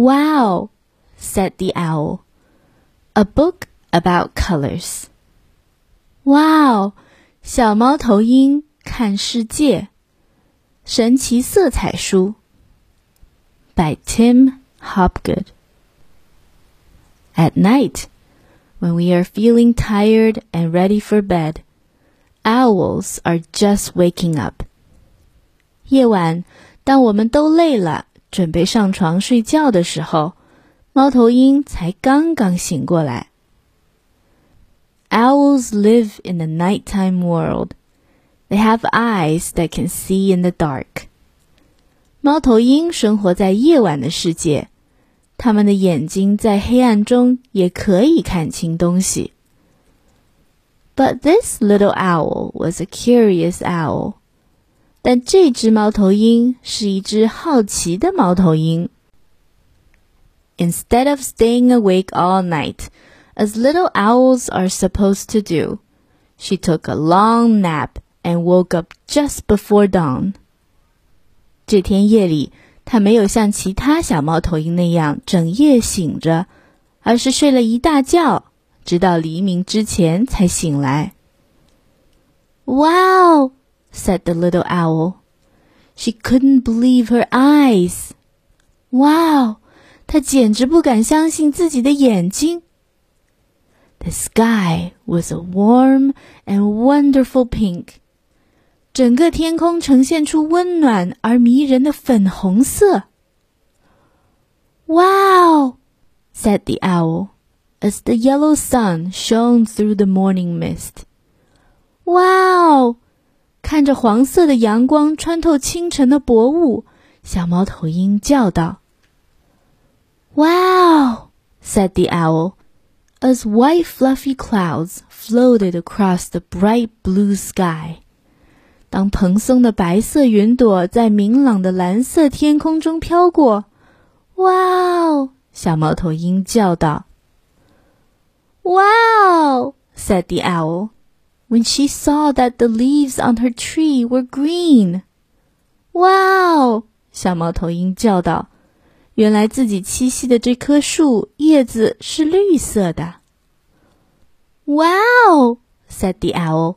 Wow, said the owl. A book about colors. Wow, 小猫头鹰看世界，神奇色彩书。By Tim Hopgood. At night, when we are feeling tired and ready for bed, owls are just waking up. 夜晚，当我们都累了， 准备上床睡觉的时候，猫头鹰才刚刚醒过来。Owls live in the nighttime world. They have eyes that can see in the dark. 猫头鹰生活在夜晚的世界，它们的眼睛在黑暗中也可以看清东西。But this little owl was a curious owl. 但这只猫头鹰是一只好奇的猫头鹰。Instead of staying awake all night, as little owls are supposed to do. She took a long nap and woke up just before dawn. 这天夜里，她没有像其他小猫头鹰那样整夜醒着，而是睡了一大觉，直到黎明之前才醒来。Wow, said the little owl. She couldn't believe her eyes. Wow, 她简直不敢相信自己的眼睛。the sky was a warm and wonderful pink. 整个天空呈现出温暖而迷人的粉红色。Wow, said the owl, as the yellow sun shone through the morning mist. Wow, 看着黄色的阳光穿透清晨的薄雾，小猫头鹰叫道。Wow, said the owl as white fluffy clouds floated across the bright blue sky. 当蓬松的白色云朵在明朗的蓝色天空中飘过，哇哦！小猫头鹰叫道。Wow! said the owl when she saw that the leaves on her tree were green. Wow! 小猫头鹰叫道。原来自己栖息的这棵树叶子是绿色的。Wow! said the owl,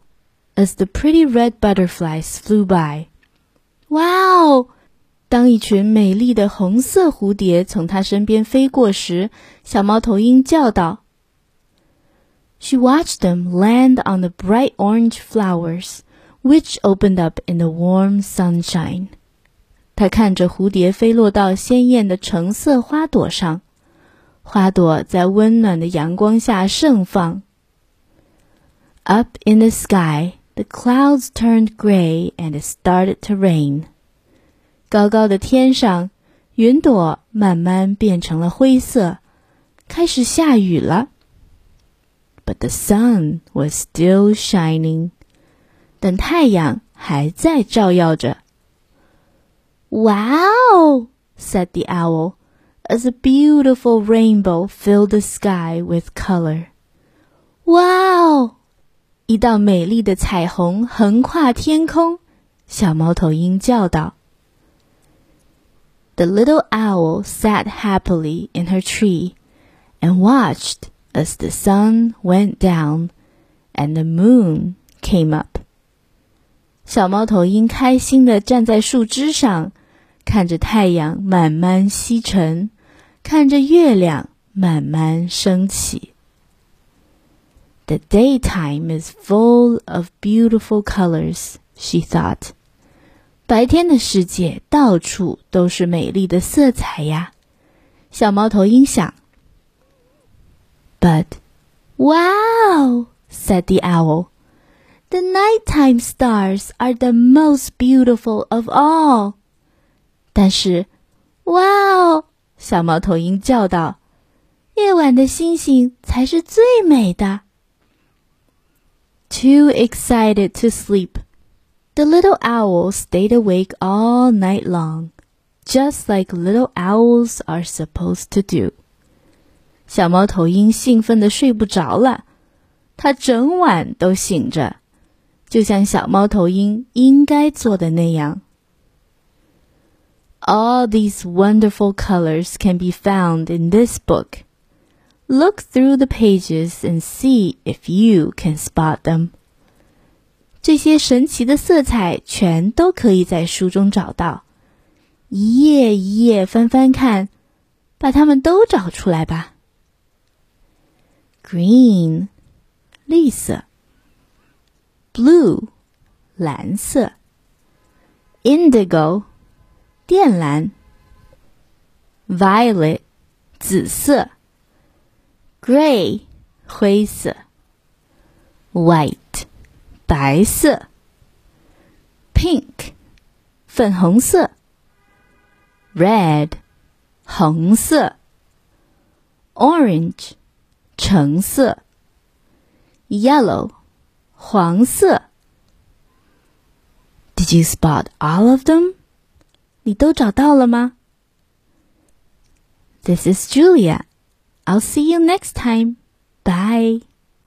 as the pretty red butterflies flew by. Wow! 当一群美丽的红色蝴蝶从它身边飞过时，小猫头鹰叫道。 She watched them land on the bright orange flowers, which opened up in the warm sunshine. 他看着蝴蝶飞落到鲜艳的橙色花朵上，花朵在温暖的阳光下盛放。Up in the sky, the clouds turned gray and it started to rain. 高高的天上，云朵慢慢变成了灰色，开始下雨了。 But the sun was still shining. 但太阳还在照耀着。Wow! said the owl, as a beautiful rainbow filled the sky with color. Wow! 一道美丽的彩虹横跨天空，小猫头鹰叫道。The little owl sat happily in her tree and watched as the sun went down and the moon came up. 小猫头鹰开心地站在树枝上。看着太阳慢慢西沉，看着月亮慢慢升起。The daytime is full of beautiful colors, she thought. 白天的世界到处都是美丽的色彩呀，小猫头鹰想。But, wow, said the owl. The nighttime stars are the most beautiful of all. 但是，哇哦！小猫头鹰叫道：“夜晚的星星才是最美的。” Too excited to sleep, the little owl stayed awake all night long, just like little owls are supposed to do. 小猫头鹰兴奋的睡不着了，它整晚都醒着，就像小猫头鹰应该做的那样。All these wonderful colors can be found in this book. Look through the pages and see if you can spot them. 这些神奇的色彩全都可以在书中找到。一页一页翻翻看，把它们都找出来吧。Green，绿色。Blue，蓝色。Indigo，靛蓝。Violet，紫色。Gray，灰色。White，白色。Pink，粉红色。Red，红色。Orange， 橙色。Yellow，黄色。Did you spot all of them？你都找到了吗？This is Julia. I'll see you next time. Bye.